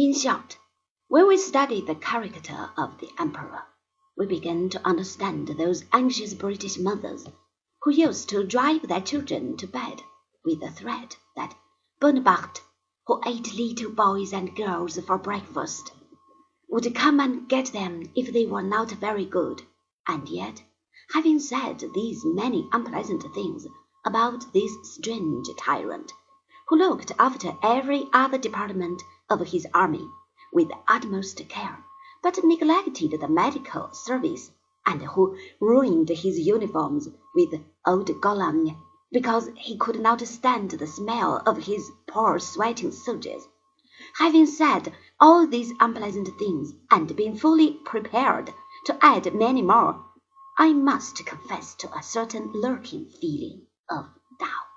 In short, when we study the character of the Emperor, we begin to understand those anxious British mothers who used to drive their children to bed with the threat that Bonaparte, who ate little boys and girls for breakfast, would come and get them if they were not very good, and yet, having said these many unpleasant things about this strange tyrant, who looked after every other department of his army with utmost care, but neglected the medical service, and who ruined his uniforms with eau de Cologne because he could not stand the smell of his poor sweating soldiers. Having said all these unpleasant things, and been fully prepared to add many more, I must confess to a certain lurking feeling of doubt.